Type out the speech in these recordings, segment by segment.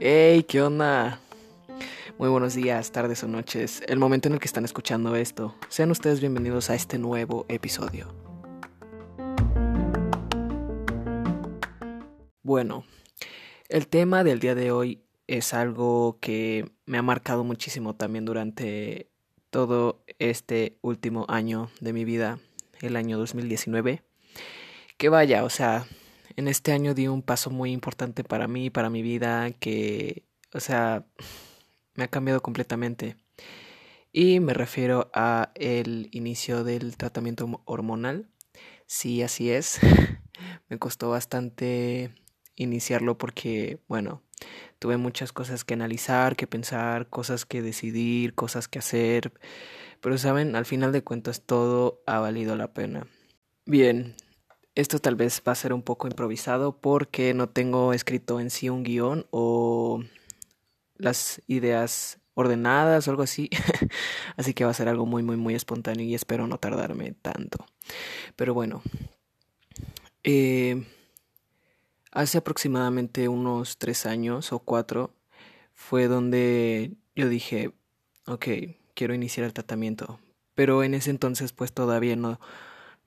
Hey, ¿qué onda? Muy buenos días, tardes o noches, el momento en el que están escuchando esto. Sean ustedes bienvenidos a este nuevo episodio. Bueno, el tema del día de hoy es algo que me ha marcado muchísimo también durante todo este último año de mi vida, el año 2019. Que vaya, o sea, en este año di un paso muy importante para mí, para mi vida, que, o sea, me ha cambiado completamente. Y me refiero a el inicio del tratamiento hormonal. Sí, así es. me costó bastante iniciarlo porque, bueno, tuve muchas cosas que analizar, que pensar, cosas que decidir, cosas que hacer. Pero saben, al final de cuentas todo ha valido la pena. Bien, esto tal vez va a ser un poco improvisado porque no tengo escrito en sí un guion o las ideas ordenadas o algo así. así que va a ser algo muy, muy, muy espontáneo y espero no tardarme tanto. Pero bueno, eh, hace aproximadamente unos tres años o cuatro fue donde yo dije, ok, quiero iniciar el tratamiento. Pero en ese entonces pues todavía no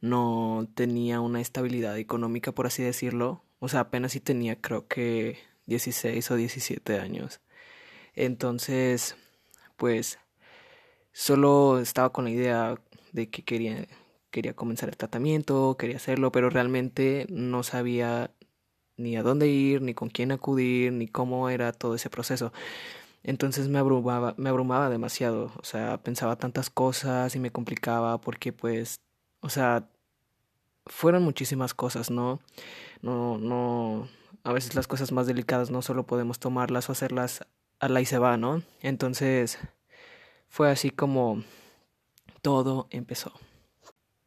no tenía una estabilidad económica, por así decirlo. O sea, apenas si tenía creo que 16 o 17 años. Entonces, pues, solo estaba con la idea de que quería, quería comenzar el tratamiento, quería hacerlo, pero realmente no sabía ni a dónde ir, ni con quién acudir, ni cómo era todo ese proceso. Entonces me abrumaba, me abrumaba demasiado, o sea, pensaba tantas cosas y me complicaba porque pues o sea, fueron muchísimas cosas, ¿no? No, no, a veces las cosas más delicadas no solo podemos tomarlas o hacerlas a la y se va, ¿no? Entonces, fue así como todo empezó.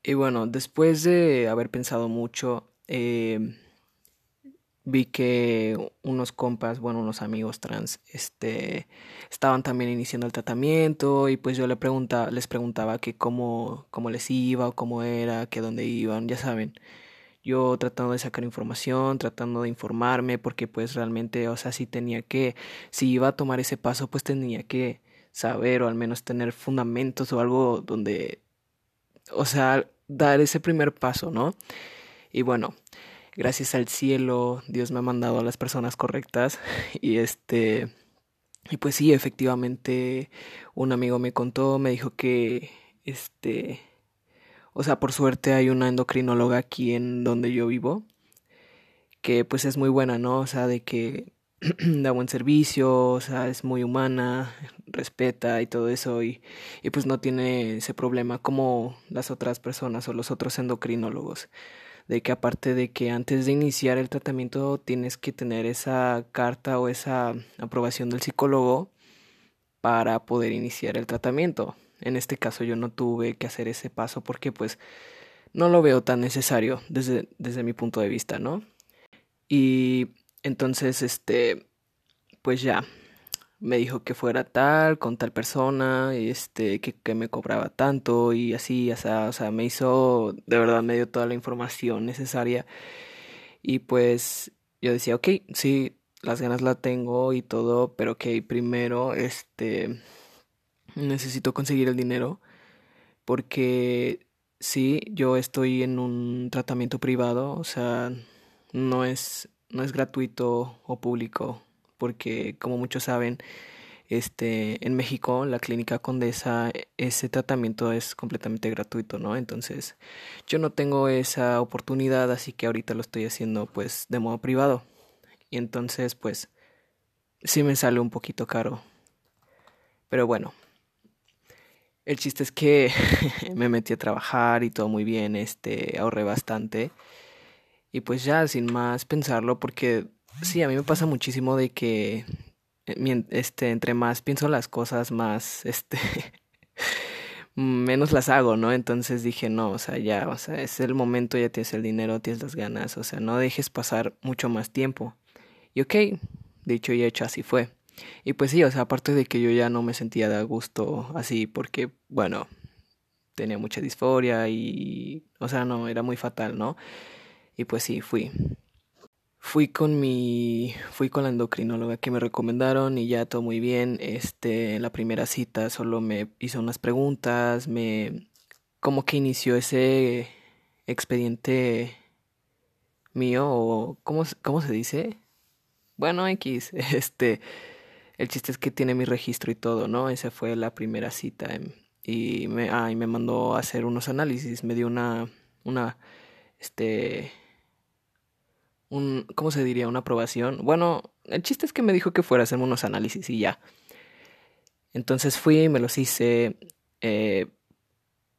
Y bueno, después de haber pensado mucho, eh, vi que unos compas, bueno, unos amigos trans, este, estaban también iniciando el tratamiento y pues yo le pregunta, les preguntaba que cómo, cómo les iba o cómo era, que dónde iban, ya saben. Yo tratando de sacar información, tratando de informarme, porque pues realmente, o sea, si tenía que, si iba a tomar ese paso, pues tenía que saber o al menos tener fundamentos o algo donde, o sea, dar ese primer paso, ¿no? Y bueno, gracias al cielo, Dios me ha mandado a las personas correctas y este y pues sí, efectivamente un amigo me contó, me dijo que este o sea, por suerte hay una endocrinóloga aquí en donde yo vivo que pues es muy buena, ¿no? O sea, de que da buen servicio, o sea, es muy humana, respeta y todo eso y, y pues no tiene ese problema como las otras personas o los otros endocrinólogos de que aparte de que antes de iniciar el tratamiento tienes que tener esa carta o esa aprobación del psicólogo para poder iniciar el tratamiento. En este caso yo no tuve que hacer ese paso porque pues no lo veo tan necesario desde, desde mi punto de vista, ¿no? Y entonces, este, pues ya, me dijo que fuera tal, con tal persona, este, que, que me cobraba tanto y así, o sea, o sea, me hizo, de verdad me dio toda la información necesaria. Y pues yo decía, ok, sí, las ganas la tengo y todo, pero que primero, este, necesito conseguir el dinero porque sí, yo estoy en un tratamiento privado, o sea, no es, no es gratuito o público porque como muchos saben, este, en México, la clínica Condesa, ese tratamiento es completamente gratuito, ¿no? Entonces, yo no tengo esa oportunidad, así que ahorita lo estoy haciendo pues de modo privado. Y entonces, pues, sí me sale un poquito caro. Pero bueno, el chiste es que me metí a trabajar y todo muy bien, este, ahorré bastante. Y pues ya, sin más pensarlo, porque Sí, a mí me pasa muchísimo de que eh, este entre más pienso las cosas más este menos las hago, ¿no? Entonces dije, no, o sea, ya, o sea, es el momento, ya tienes el dinero, tienes las ganas, o sea, no dejes pasar mucho más tiempo. Y ok, dicho y hecho, así fue. Y pues sí, o sea, aparte de que yo ya no me sentía de gusto así, porque, bueno, tenía mucha disforia y, o sea, no, era muy fatal, ¿no? Y pues sí, fui. Fui con mi, fui con la endocrinóloga que me recomendaron y ya todo muy bien. Este, la primera cita solo me hizo unas preguntas, me, como que inició ese expediente mío o, ¿cómo, cómo se dice? Bueno, X, este, el chiste es que tiene mi registro y todo, ¿no? Esa fue la primera cita em, y me, ah, y me mandó a hacer unos análisis, me dio una, una, este, un, ¿cómo se diría? Una aprobación. Bueno, el chiste es que me dijo que fuera a hacerme unos análisis y ya. Entonces fui, me los hice, eh,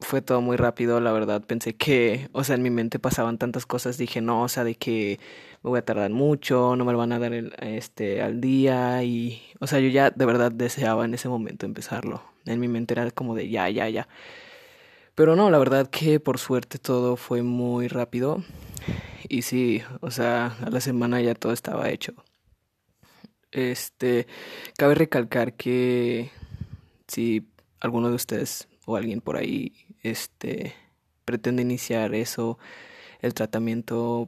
fue todo muy rápido, la verdad. Pensé que, o sea, en mi mente pasaban tantas cosas. Dije, no, o sea, de que me voy a tardar mucho, no me lo van a dar el, este, al día. Y, o sea, yo ya de verdad deseaba en ese momento empezarlo. En mi mente era como de ya, ya, ya. Pero no, la verdad que por suerte todo fue muy rápido. Y sí, o sea, a la semana ya todo estaba hecho. Este, cabe recalcar que si alguno de ustedes o alguien por ahí este pretende iniciar eso, el tratamiento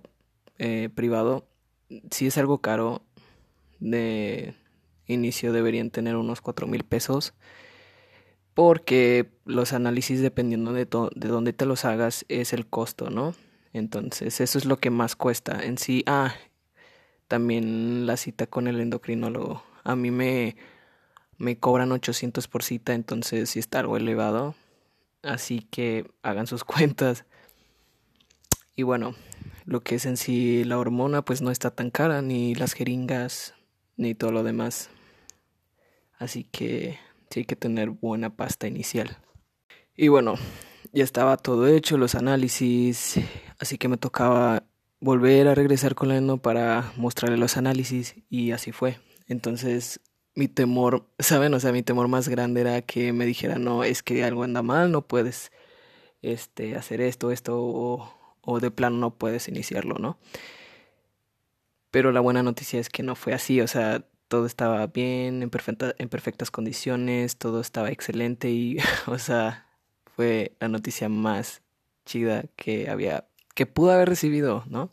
eh, privado, si es algo caro, de inicio deberían tener unos cuatro mil pesos porque los análisis dependiendo de, de dónde te los hagas es el costo, ¿no? Entonces, eso es lo que más cuesta en sí. Ah, también la cita con el endocrinólogo. A mí me, me cobran 800 por cita, entonces sí está algo elevado. Así que hagan sus cuentas. Y bueno, lo que es en sí la hormona, pues no está tan cara, ni las jeringas, ni todo lo demás. Así que sí hay que tener buena pasta inicial. Y bueno, ya estaba todo hecho, los análisis, así que me tocaba volver a regresar con la endo para mostrarle los análisis y así fue. Entonces mi temor, ¿saben? O sea, mi temor más grande era que me dijera, no, es que algo anda mal, no puedes este, hacer esto, esto, o, o de plano no puedes iniciarlo, ¿no? Pero la buena noticia es que no fue así, o sea, todo estaba bien, en, perfecta, en perfectas condiciones, todo estaba excelente y, o sea, fue la noticia más chida que había, que pudo haber recibido, ¿no?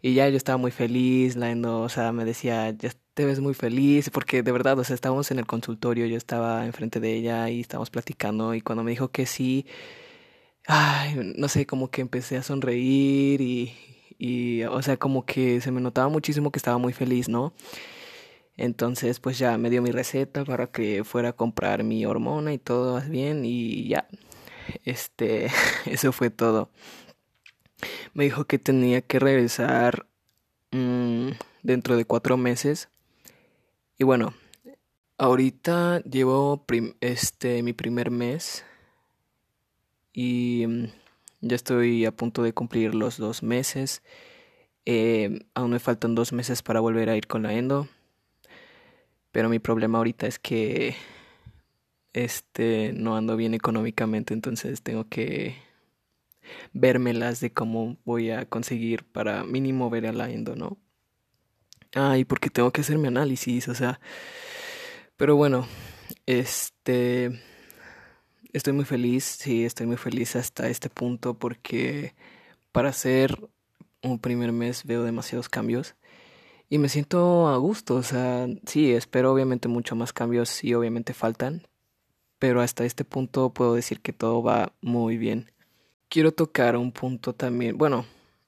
Y ya yo estaba muy feliz, la endo, o sea, me decía, ya te ves muy feliz, porque de verdad, o sea, estábamos en el consultorio, yo estaba enfrente de ella y estábamos platicando y cuando me dijo que sí, ay, no sé, como que empecé a sonreír y, y, o sea, como que se me notaba muchísimo que estaba muy feliz, ¿no? Entonces, pues ya me dio mi receta para que fuera a comprar mi hormona y todo bien y ya. Este, eso fue todo. Me dijo que tenía que regresar mmm, dentro de cuatro meses. Y bueno, ahorita llevo este mi primer mes y mm, ya estoy a punto de cumplir los dos meses. Eh, aún me faltan dos meses para volver a ir con la endo. Pero mi problema ahorita es que este no ando bien económicamente, entonces tengo que vérmelas de cómo voy a conseguir para mínimo ver a la endo, ¿no? Ay, porque tengo que hacer mi análisis, o sea. Pero bueno, este estoy muy feliz, sí, estoy muy feliz hasta este punto porque para hacer un primer mes veo demasiados cambios y me siento a gusto, o sea, sí, espero obviamente mucho más cambios y obviamente faltan, pero hasta este punto puedo decir que todo va muy bien. Quiero tocar un punto también, bueno,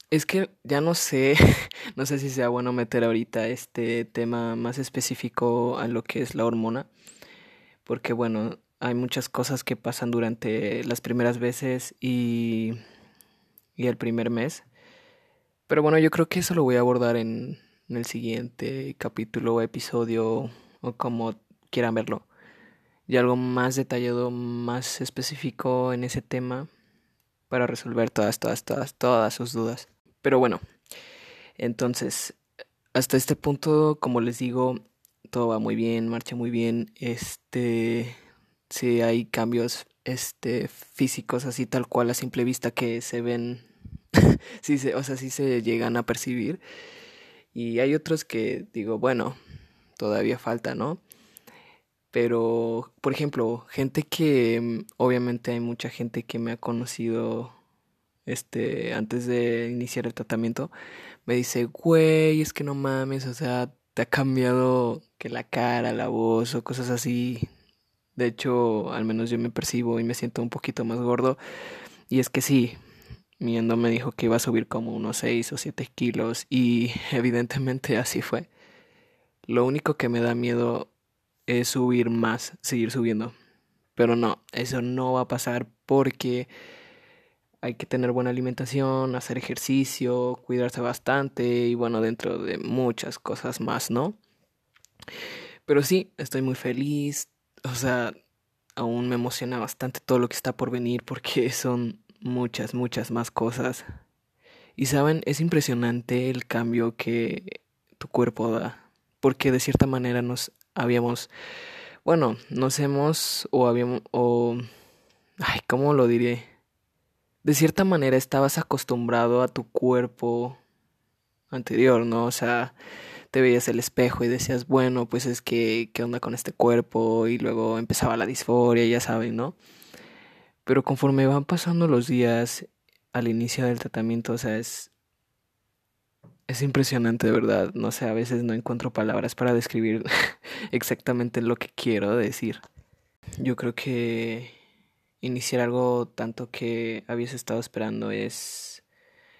es que ya no sé, no sé si sea bueno meter ahorita este tema más específico a lo que es la hormona, porque bueno, hay muchas cosas que pasan durante las primeras veces y, y el primer mes. Pero bueno, yo creo que eso lo voy a abordar en, en el siguiente capítulo o episodio o como quieran verlo. Y algo más detallado, más específico en ese tema para resolver todas, todas, todas, todas sus dudas. Pero bueno, entonces, hasta este punto, como les digo, todo va muy bien, marcha muy bien. Este, si hay cambios este físicos así tal cual a simple vista que se ven sí se, o sea, sí se llegan a percibir y hay otros que digo, bueno, todavía falta, ¿no? Pero, por ejemplo, gente que mm, obviamente hay mucha gente que me ha conocido este antes de iniciar el tratamiento me dice, "Güey, es que no mames, o sea, te ha cambiado que la cara, la voz o cosas así." De hecho, al menos yo me percibo y me siento un poquito más gordo. Y es que sí, mi endo me dijo que iba a subir como unos 6 o 7 kilos y evidentemente así fue. Lo único que me da miedo es subir más, seguir subiendo. Pero no, eso no va a pasar porque hay que tener buena alimentación, hacer ejercicio, cuidarse bastante y bueno, dentro de muchas cosas más, ¿no? Pero sí, estoy muy feliz, o sea, aún me emociona bastante todo lo que está por venir porque son muchas, muchas más cosas. Y saben, es impresionante el cambio que tu cuerpo da, porque de cierta manera nos habíamos, bueno, nos hemos o habíamos, o, ay, ¿cómo lo diré? De cierta manera estabas acostumbrado a tu cuerpo anterior, ¿no? O sea, te veías el espejo y decías, bueno, pues es que, ¿qué onda con este cuerpo? Y luego empezaba la disforia, ya saben, ¿no? Pero conforme van pasando los días al inicio del tratamiento, o sea, es, es impresionante de verdad. No sé, a veces no encuentro palabras para describir exactamente lo que quiero decir. Yo creo que iniciar algo tanto que habías estado esperando es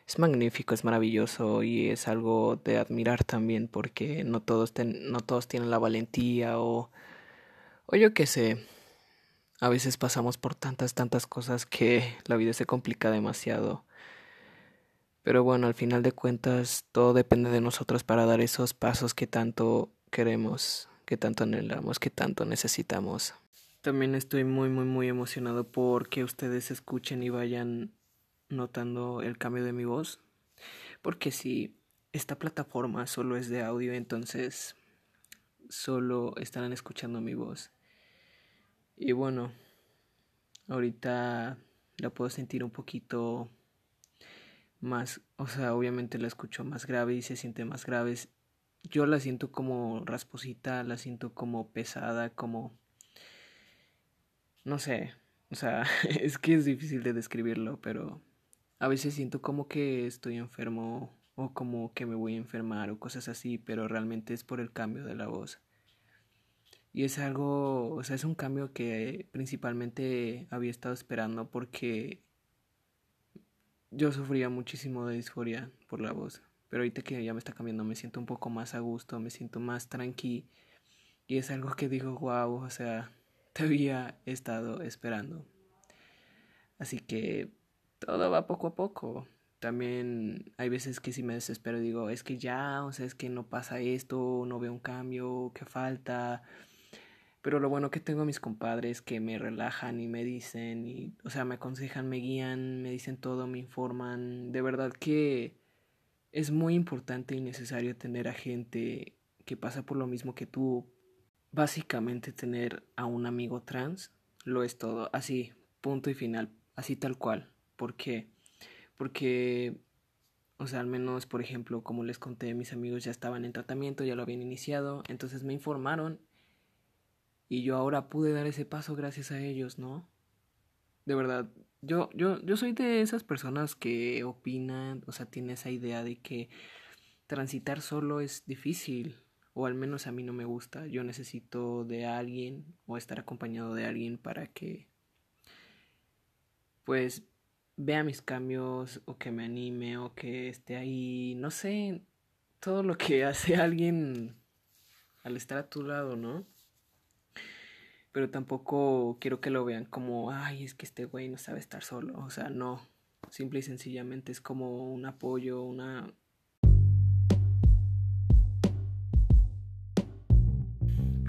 es magnífico, es maravilloso y es algo de admirar también porque no todos no todos tienen la valentía o o yo qué sé. A veces pasamos por tantas tantas cosas que la vida se complica demasiado. Pero bueno, al final de cuentas todo depende de nosotros para dar esos pasos que tanto queremos, que tanto anhelamos, que tanto necesitamos. También estoy muy, muy, muy emocionado por que ustedes escuchen y vayan notando el cambio de mi voz. Porque si esta plataforma solo es de audio, entonces solo estarán escuchando mi voz. Y bueno, ahorita la puedo sentir un poquito más, o sea, obviamente la escucho más grave y se siente más grave. Yo la siento como rasposita, la siento como pesada, como no sé, o sea, es que es difícil de describirlo, pero a veces siento como que estoy enfermo o como que me voy a enfermar o cosas así, pero realmente es por el cambio de la voz. Y es algo, o sea, es un cambio que principalmente había estado esperando porque yo sufría muchísimo de disforia por la voz. Pero ahorita que ya me está cambiando, me siento un poco más a gusto, me siento más tranqui. Y es algo que digo, wow, o sea, te había estado esperando. Así que todo va poco a poco. También hay veces que si me desespero digo, es que ya, o sea, es que no pasa esto, no veo un cambio, que falta. Pero lo bueno que tengo mis compadres que me relajan y me dicen, y, o sea, me aconsejan, me guían, me dicen todo, me informan. De verdad que es muy importante y necesario tener a gente que pasa por lo mismo que tú Básicamente tener a un amigo trans lo es todo, así, punto y final, así tal cual. ¿Por qué? Porque, o sea, al menos, por ejemplo, como les conté, mis amigos ya estaban en tratamiento, ya lo habían iniciado, entonces me informaron y yo ahora pude dar ese paso gracias a ellos, ¿no? De verdad, yo, yo, yo soy de esas personas que opinan, o sea, tiene esa idea de que transitar solo es difícil, o al menos a mí no me gusta. Yo necesito de alguien o estar acompañado de alguien para que pues vea mis cambios o que me anime o que esté ahí, no sé, todo lo que hace alguien al estar a tu lado, ¿no? Pero tampoco quiero que lo vean como, ay, es que este güey no sabe estar solo. O sea, no. Simple y sencillamente es como un apoyo, una,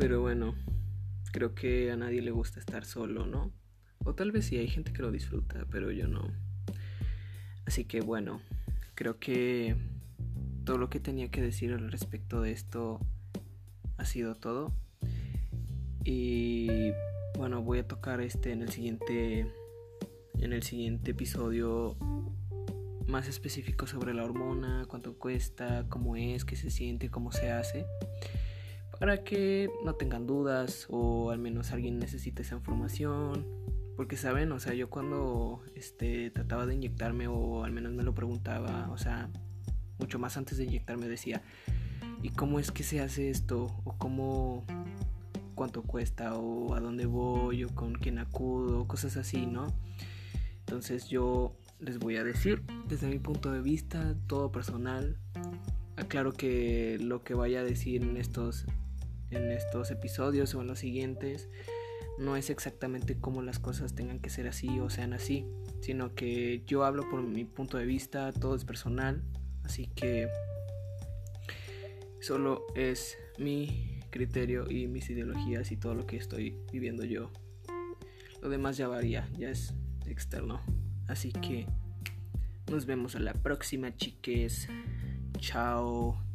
Pero bueno, creo que a nadie le gusta estar solo, ¿no? O tal vez sí hay gente que lo disfruta, pero yo no. Así que bueno, creo que todo lo que tenía que decir al respecto de esto ha sido todo. Y bueno, voy a tocar este en el siguiente en el siguiente episodio más específico sobre la hormona, cuánto cuesta, cómo es, qué se siente, cómo se hace para que no tengan dudas o al menos alguien necesite esa información. Porque saben, o sea, yo cuando este, trataba de inyectarme o al menos me lo preguntaba, o sea, mucho más antes de inyectarme decía, ¿y cómo es que se hace esto? ¿O cómo, cuánto cuesta? ¿O a dónde voy? ¿O con quién acudo? Cosas así, ¿no? Entonces yo les voy a decir, desde mi punto de vista, todo personal, aclaro que lo que vaya a decir en estos en estos episodios o en los siguientes no es exactamente como las cosas tengan que ser así o sean así, sino que yo hablo por mi punto de vista, todo es personal, así que solo es mi criterio y mis ideologías y todo lo que estoy viviendo yo. Lo demás ya varía, ya es externo. Así que nos vemos a la próxima, chiques. Chao.